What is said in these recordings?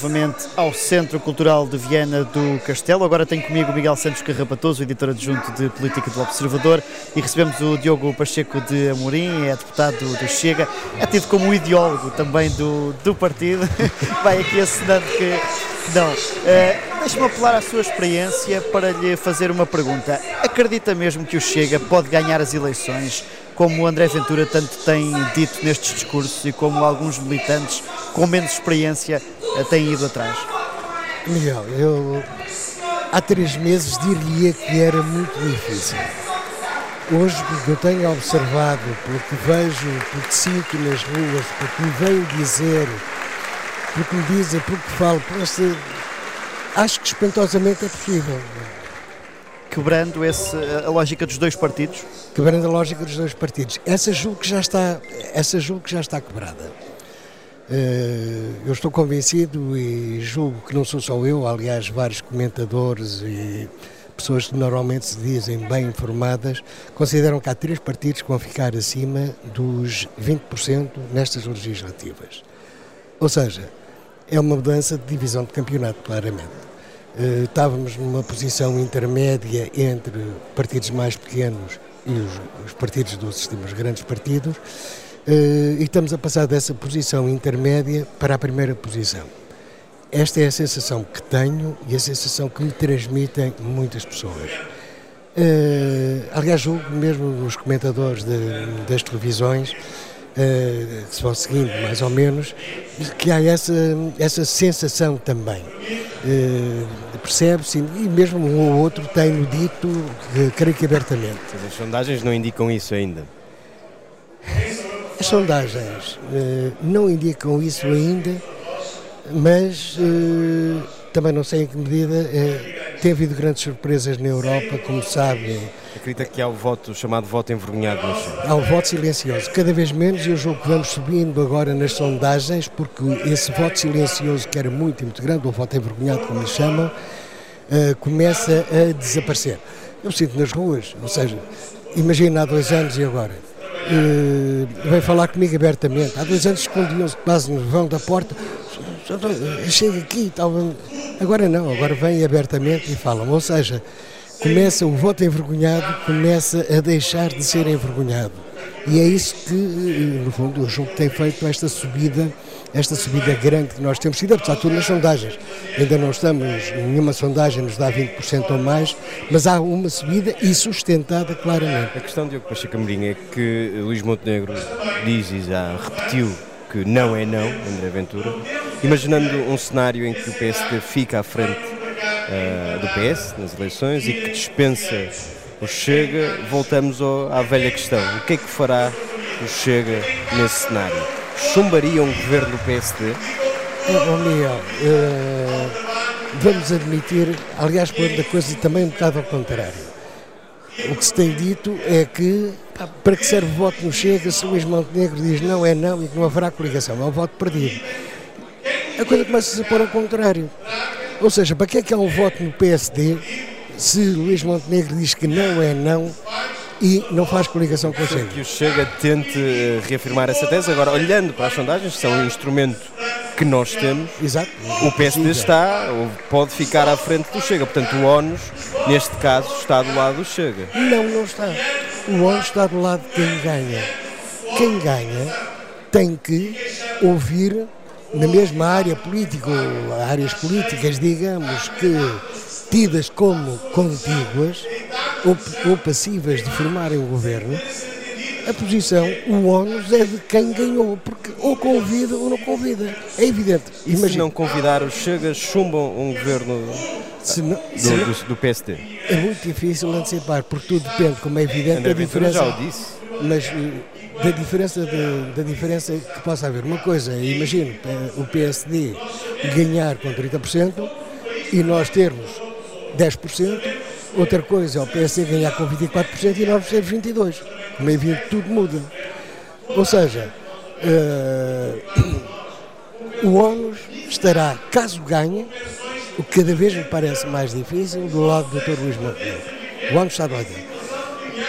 Novamente ao Centro Cultural de Viana do Castelo. Agora tenho comigo o Miguel Santos Carrapatoso, editor adjunto de Política do Observador, e recebemos o Diogo Pacheco de Amorim, é deputado do Chega, é tido como ideólogo também do, do partido. Vai aqui assinando que. Não. Uh, Deixe-me apelar à sua experiência para lhe fazer uma pergunta. Acredita mesmo que o Chega pode ganhar as eleições como o André Ventura tanto tem dito nestes discursos e como alguns militantes com menos experiência têm ido atrás? Miguel, eu há três meses diria que era muito difícil. Hoje, porque eu tenho observado, pelo que vejo, pelo que sinto nas ruas, pelo que me vêm dizer, pelo que me dizem, pelo que falo, esse, acho que espantosamente é possível quebrando esse, a lógica dos dois partidos? Quebrando a lógica dos dois partidos. Essa julgo que já está, essa julgo que já está quebrada. Eh, eu estou convencido e julgo que não sou só eu, aliás, vários comentadores e pessoas que normalmente se dizem bem informadas, consideram que há três partidos que vão ficar acima dos 20% nestas legislativas. Ou seja, é uma mudança de divisão de campeonato, claramente. Eh, estávamos numa posição intermédia entre partidos mais pequenos e os, os partidos do sistema, os grandes partidos, e estamos a passar dessa posição intermédia para a primeira posição. Esta é a sensação que tenho e a sensação que me transmitem muitas pessoas. Uh, aliás, julgo mesmo os comentadores de, das televisões uh, que se vão seguindo mais ou menos, que há essa, essa sensação também. Uh, Percebe-se, e mesmo um ou outro tem-no dito, uh, creio que abertamente. As sondagens não indicam isso ainda? As sondagens uh, não indicam isso ainda, mas também não sei em que medida tem havido grandes surpresas na Europa, como sabem Acredita que há o voto chamado voto envergonhado? Há o voto silencioso. Cada vez menos eu julgo que vamos subindo agora nas sondagens, porque esse voto silencioso, que era muito, muito grande, o voto envergonhado, como lhe chamam, começa a desaparecer. Eu sinto nas ruas, ou seja, imagina há dois anos e agora. Uh, vem falar comigo abertamente. Há dois anos escondiam-se quase no vão da porta. Chega aqui, tal. Agora não, agora vêm abertamente e falam. Ou seja, começa o voto envergonhado começa a deixar de ser envergonhado. E é isso que, no fundo, o jogo tem feito esta subida, esta subida grande que nós temos sido, apesar de tudo nas sondagens. Ainda não estamos, nenhuma sondagem nos dá 20% ou mais, mas há uma subida e sustentada claramente. A questão de Diogo Pacheco Amorim é que Luís Montenegro diz e já repetiu que não é não, André Ventura, imaginando um cenário em que o PSD fica à frente uh, do PS nas eleições e que dispensa o Chega, voltamos ao, à velha questão. O que é que fará o Chega nesse cenário? Chumbaria um governo do PSD? Oh, Miguel, uh, vamos admitir, aliás, pondo a coisa também um bocado ao contrário. O que se tem dito é que para que serve o voto no Chega se Luís Montenegro diz não é não e que não haverá coligação, é um voto perdido. A coisa começa a pôr ao contrário. Ou seja, para que é que há um voto no PSD se Luís Montenegro diz que não é não e não faz coligação com o Chega? Que o Chega tente eh, reafirmar essa tese. Agora, olhando para as sondagens, são um instrumento que nós temos, Exato. o PSD está, ou pode ficar à frente do Chega. Portanto, o ONUS, neste caso, está do lado do Chega. Não, não está. O ONUS está do lado de quem ganha. Quem ganha tem que ouvir na mesma área política, áreas políticas, digamos que tidas como contíguas ou, ou passivas de formarem o governo, a posição, o ónus é de quem ganhou, porque ou convida ou não convida. É evidente. E se não convidar os Chegas, chumbam um governo não, do, do, do, PSD? É muito difícil antecipar, porque tudo depende, como é evidente, André da diferença. já o disse. Mas da diferença, de, da diferença que possa haver. Uma coisa, imagino o PSD ganhar com 30% e nós termos 10%, outra coisa é o PSD ganhar com 24% e nós termos 22%. Como é evidente, tudo muda. Ou seja, uh, o ONU estará, caso ganhe, o que cada vez me parece mais difícil, do lado do Dr. Luís Montenegro. O ONU está do lado dele.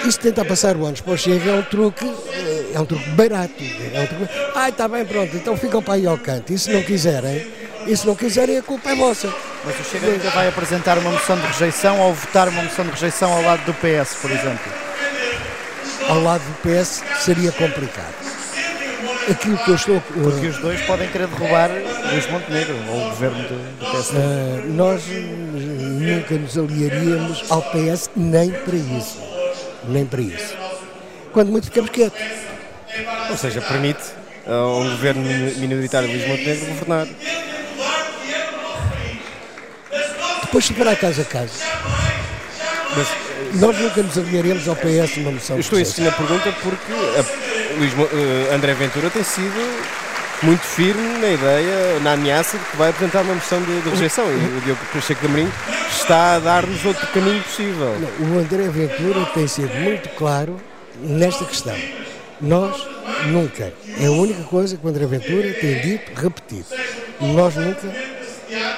Isto tenta passar o ano para o Chega é um truque é um truque barato. É um truque... Ah, está bem, pronto, então ficam para aí ao canto. E se não quiserem, E se não quiserem, a culpa é vossa. Mas o Chega ainda vai apresentar uma moção de rejeição ou votar uma moção de rejeição ao lado do PS, por exemplo? Ao lado do PS seria complicado. Aquilo que eu estou. Porque os dois podem querer derrubar Luís Montenegro ou o governo do, do PSD. Uh, nós nunca nos aliaríamos ao PS nem para isso. Nem para isso. Quando muito ficamos quietos. Ou seja, permite a um governo minoritário de Luís Montenegro governar. Depois ficará casa a casa. Mas, nós nunca nos aliaremos ao PS numa moção. Estou a insistir na pergunta porque a, Luís, uh, André Ventura tem sido muito firme na ideia, na ameaça de que vai apresentar uma moção de, de rejeição. E o Diogo Pacheco de Amorim está a dar-nos outro caminho possível. Não, o André Ventura tem sido muito claro nesta questão. Nós nunca, é a única coisa que o André Ventura tem dito, repetido. Nós nunca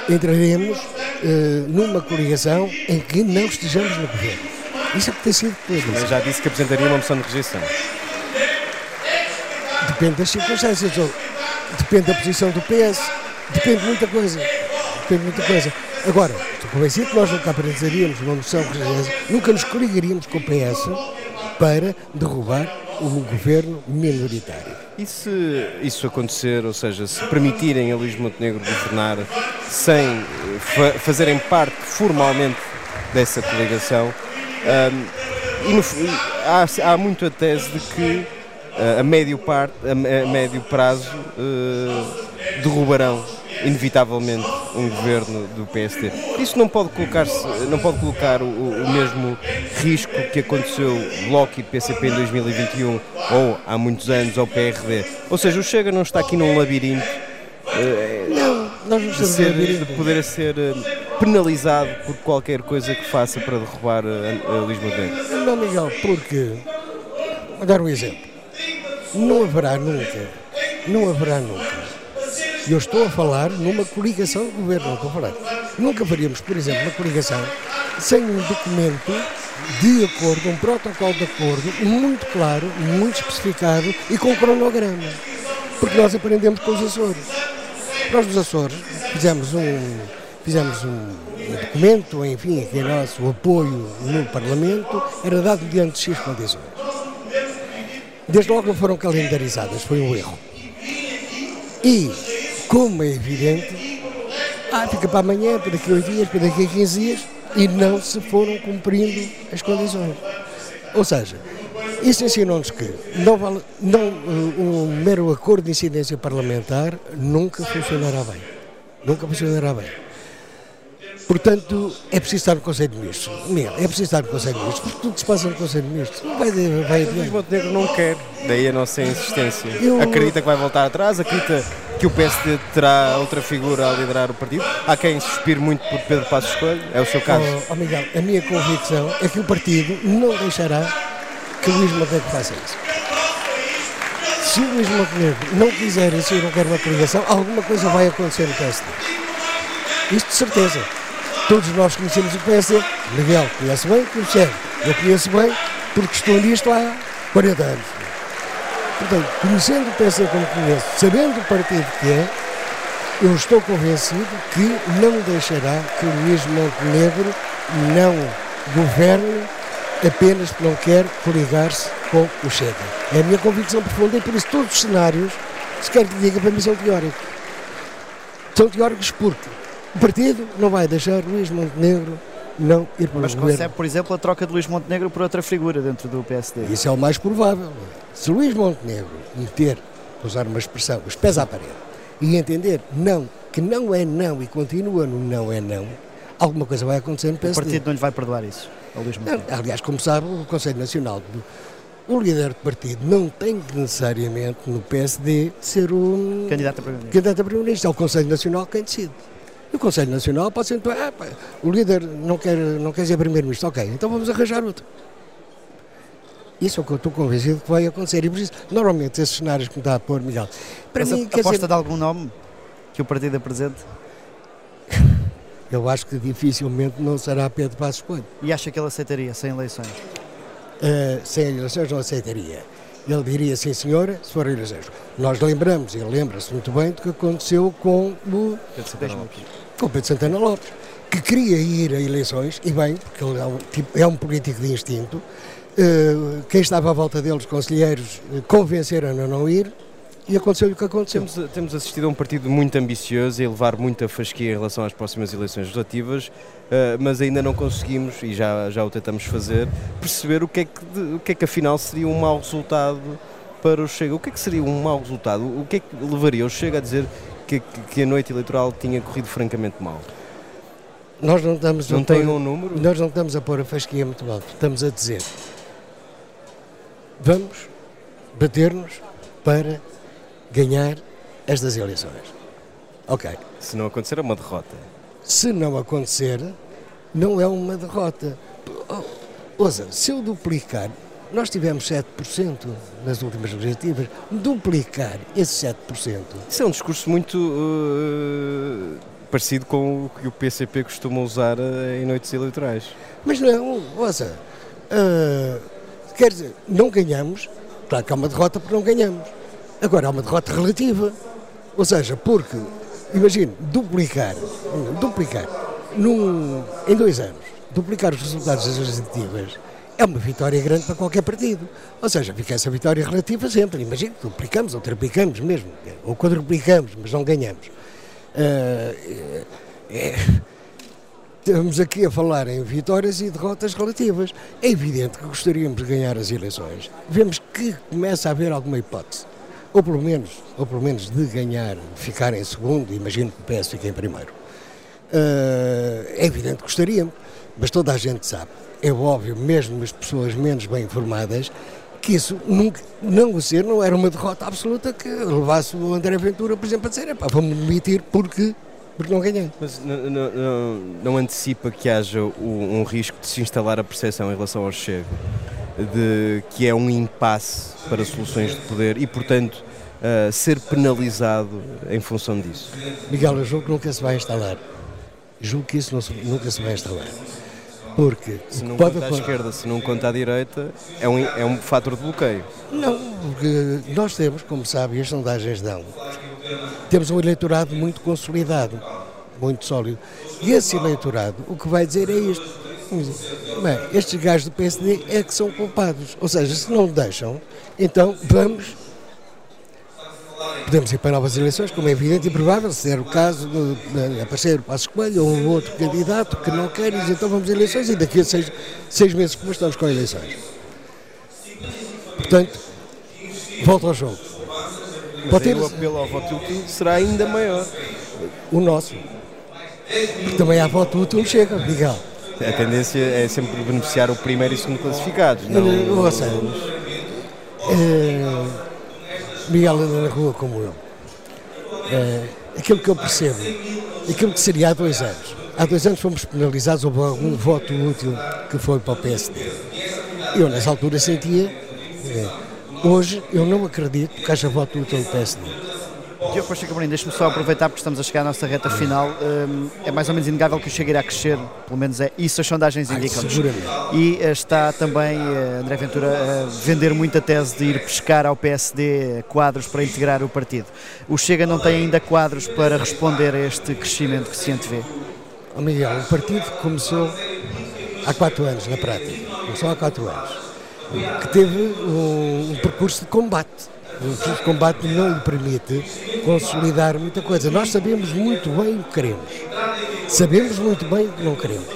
entraremos uh, numa coligação em que não estejamos no governo. Isso é que tem sido tudo. Mas já disse que apresentaria uma moção de rejeição. Depende das circunstâncias, depende da posição do PS, depende de muita coisa. Depende de muita coisa. Agora, estou convencido que nós nunca apresentaríamos uma moção de rejeição, nunca nos coligaríamos com o PS para derrubar o governo minoritário. E se isso acontecer, ou seja, se permitirem a Luís Montenegro governar sem fa fazerem parte formalmente dessa coligação, um, e no, há, há muito a tese de que uh, a, médio a, a médio prazo uh, derrubarão inevitavelmente um governo do PSD. Isso não pode colocar não pode colocar o, o, mesmo risco que aconteceu Bloco e PCP em 2021 ou há muitos anos ao PRD. Ou seja, o Chega não está aqui num labirinto não, nós não de, ser, de poder ser eh, penalizado por qualquer coisa que faça para derrubar a, a Luís Montenegro. Não, Miguel, porque vou dar um exemplo. Não haverá nunca, não haverá nunca eu estou a falar numa coligação de governo, não estou a falar. Nunca faríamos, por exemplo, uma coligação sem um documento de acordo, um protocolo de acordo muito claro, muito especificado e com cronograma. Porque nós aprendemos com os Açores. Nós nos Açores fizemos um, fizemos um, um documento, enfim, que é nosso apoio no Parlamento, era dado diante de X condições. Desde logo não foram calendarizadas, foi um erro. E como é evidente, ah, fica para amanhã, para daqui a 8 dias, para daqui a 15 dias, e não se foram cumprindo as condições. Ou seja, isso ensinou-nos que não vale, não, um mero acordo de incidência parlamentar nunca funcionará bem. Nunca funcionará bem. Portanto, é preciso estar no Conselho de Ministros. Miguel, é preciso estar no Conselho de Ministros, porque tudo se passa no Conselho de Ministros. Vai, vai Luís Montenegro não quer, daí a nossa insistência. Eu... Acredita que vai voltar atrás, acredita que o PSD terá outra figura a liderar o partido. Há quem se inspire muito por Pedro Passos Coelho, é o seu caso. Oh, oh Miguel, a minha convicção é que o partido não deixará que Luís Montenegro faça isso. Se o Luís Montenegro não quiser e se não quer uma coligação, alguma coisa vai acontecer no PSD. Isto de certeza. Todos nós conhecemos o PSD. Miguel conhece bem, conhece. Eu conheço bem porque estou nisto há 40 anos. Portanto, conhecendo o PSD como conheço, sabendo o partido que é, eu estou convencido que não deixará que o Luís Montenegro não governe apenas porque não quer coligar-se com o Chega. É a minha convicção profunda e por isso todos os cenários, se quer que diga, para mim são teóricos. São teóricos porque o partido não vai deixar Luís Montenegro não ir para Mas o governo. concebe, por exemplo, a troca de Luís Montenegro por outra figura dentro do PSD. Isso é o mais provável. Se Luís Montenegro meter, usar uma expressão, os pés à parede e entender não, que não é não e continua no não é não, alguma coisa vai acontecer no PSD. O partido não lhe vai perdoar isso, Luís Montenegro. Não, aliás, como sabe, o Conselho Nacional o líder do partido não tem que necessariamente no PSD ser o candidato a primeiro-ministro. Candidato a primeiro-ministro, é o Conselho Nacional quem decide. E o Conselho Nacional pode ser, ah, pá, o líder não quer, não quer ser primeiro-ministro, ok, então vamos arranjar outro. Isso é o que eu estou convencido que vai acontecer. E por isso, normalmente, esses cenários que me está a pôr, Miguel. Para Mas mim, a, aposta de algum nome que o partido apresente? Eu acho que dificilmente não será Pedro Passos Coelho. E acha que ele aceitaria sem eleições? Uh, sem eleições não aceitaria. Ele diria sim senhora, se forem eleições. Nós lembramos, ele lembra-se muito bem do que aconteceu com o Pedro Santana Lopes. com Pedro Santana Lopes, que queria ir a eleições, e bem, porque ele é um, tipo- é um político de instinto, eh, quem estava à volta deles, conselheiros, eh, convenceram a não ir, e aconteceu o que aconteceu. Temos, temos assistido a um partido muito ambicioso e a levar muita fasquia em relação às próximas eleições legislativas, eh, mas ainda não conseguimos, e já, já o tentamos fazer, perceber o que, é que, o que é que afinal seria um mau resultado para o Chega. O que é que seria um mau resultado? O que é que levaria o Chega a dizer que, que- a noite eleitoral tinha corrido francamente mal? Nós não estamos a Não pôr- tem um número? Nós não estamos a pôr a fasquia muito alto, estamos a dizer vamos bater-nos para ganhar estas eleições. Ok. Se não acontecer, é uma derrota. Se não acontecer, não é uma derrota. Ouça, se eu duplicar, nós tivemos 7% nas últimas legislativas, duplicar esse 7%, Isso é um discurso muito eh, parecido com o que o PCP costuma usar eh, em noites eleitorais. Mas não, ouça, ah, quer dizer, não ganhamos, claro que há uma derrota porque não ganhamos. Agora há uma derrota relativa. Ou seja, porque, imagine, duplicar, duplicar num, em dois anos, duplicar os resultados das legislativas é uma vitória grande para qualquer partido. Ou seja, fica essa vitória relativa sempre. Imagine, duplicamos ou triplicamos mesmo, ou quadruplicamos, mas não ganhamos. Ah, é- Estamos aqui a falar em vitórias e derrotas relativas. É evidente que gostaríamos de ganhar as eleições. Vemos que começa a haver alguma hipótese. Ou pelo menos, ou pelo menos de ganhar, ficar em segundo, imagino que o PS fique em primeiro. Ah, é evidente que gostaríamos, mas toda a gente sabe. É óbvio, mesmo as pessoas menos bem informadas, que isso nunca, não ser não era uma derrota absoluta que levasse o André Ventura, por exemplo, a dizer, "Epá, vamos demitir porque, porque não ganhei. Mas n- n- não, não antecipa que haja um risco de se instalar a percepção em relação ao Chega, de que é um impasse para soluções de poder e, portanto, ah, ser penalizado em função disso? Miguel, eu julgo que nunca se vai instalar. Julgo que isso se- nunca se vai instalar. Porque Se não pode conta à esquerda, se não conta à direita, é um, é um fator de bloqueio. Não, porque nós temos, como sabe, e as sondagens dão, temos um eleitorado muito consolidado, muito sólido. E esse eleitorado, o que vai dizer é isto. Bem, estes gajos do PSD é que são culpados. Ou seja, se não deixam, então vamos. Podemos ir para novas eleições, como é evidente e provável, se der o caso de, de aparecer o Passo Coelho ou um outro candidato que não quer, diz então vamos a eleições e daqui a seis, seis meses depois estamos com eleições. Portanto, volta ao jogo. Pode ter o apelo ao voto útil será ainda maior. o nosso. Porque também há voto útil no chega, Miguel. A tendência é sempre beneficiar o primeiro e segundo classificados. Não... Ou seja, eh, Miguel anda na rua como eu. Eh, aquilo que eu percebo, aquilo que seria há dois anos. Há dois anos fomos penalizados, houve algum voto útil que foi para o PSD. Eu nessa altura sentia, eh, hoje eu não acredito que haja voto útil do PSD. Diogo Pacheco Amorim, deixa-me só aproveitar porque estamos a chegar à nossa reta final. Hum, é mais ou menos inegável que o Chega irá crescer, pelo menos é isso as sondagens Ai, indicam. seguramente. E eh, está também eh, André Ventura a vender muita tese de ir pescar ao PSD quadros para integrar o partido. O Chega não tem ainda quadros para responder a este crescimento que se antevê. Ó Miguel, o partido começou há quatro anos, na prática. Começou há quatro anos. Que teve um, um percurso de combate. Um percurso de combate não lhe permite consolidar muita coisa. Nós sabemos muito bem o que queremos. Sabemos muito bem o que não queremos.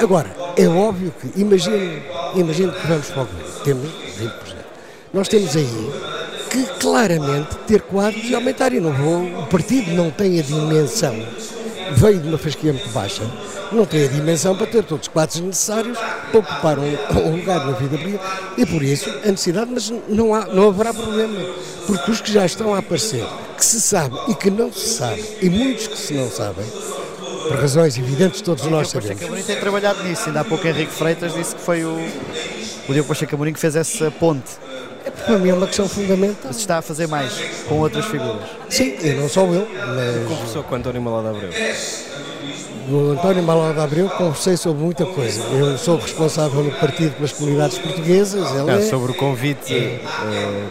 Agora, é óbvio que, imagine, imagine que vamos para o governo. Temos 20%. Nós temos aí que claramente ter quadros e aumentar. E não vou, o partido não tem a dimensão, veio de uma fasquia muito baixa, não tem a dimensão para ter todos os quadros necessários para ocupar um, um lugar na vida política. E por isso, a necessidade, mas não, há, não haverá problema. Porque os que já estão a aparecer, que se sabe e que não se sabe, e muitos que se não sabem, por razões evidentes todos nós O Pacheco sabemos. Amorim tem trabalhado nisso. Ainda há pouco Henrique Freitas disse que foi o, o Diogo Pacheco Amorim que fez essa ponte. Para mim é uma questão fundamental. Se está a fazer mais com outras figuras. Sim, e não só eu, mas Conversou com António Malada Abreu. o António Malada Abreu conversei sobre muita coisa. Eu sou responsável no partido pelas comunidades portuguesas, ele Não, é. sobre o convite eh,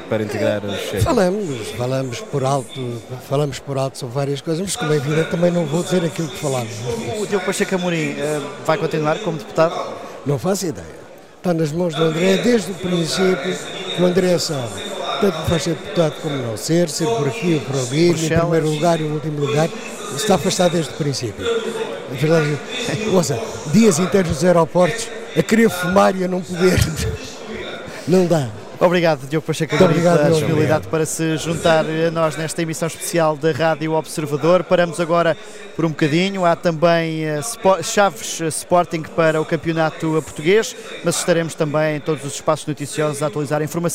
para integrar o Chega. Falamos, falamos por alto, falamos por alto sobre várias coisas, mas como é evidente também não vou dizer aquilo que falamos. O Diogo Pacheco Amorim eh, vai continuar como deputado? Não faço ideia. Está nas mãos do André desde o princípio André sabe. Tanto faz ser deputado como não ser, ser por aqui ou por ali, em primeiro lugar e em último lugar, está afastado desde o princípio. A verdade, é- ouça, dias inteiros nos aeroportos a querer fumar e a não poder. Não dá. Obrigado, Diogo Pacheco Muito obrigado, pela meu disponibilidade para se juntar a nós nesta emissão especial da Rádio Observador. Paramos agora por um bocadinho. Há também eh, chaves eh, Sporting para o campeonato português, mas estaremos também em todos os espaços noticiosos a atualizar a informação.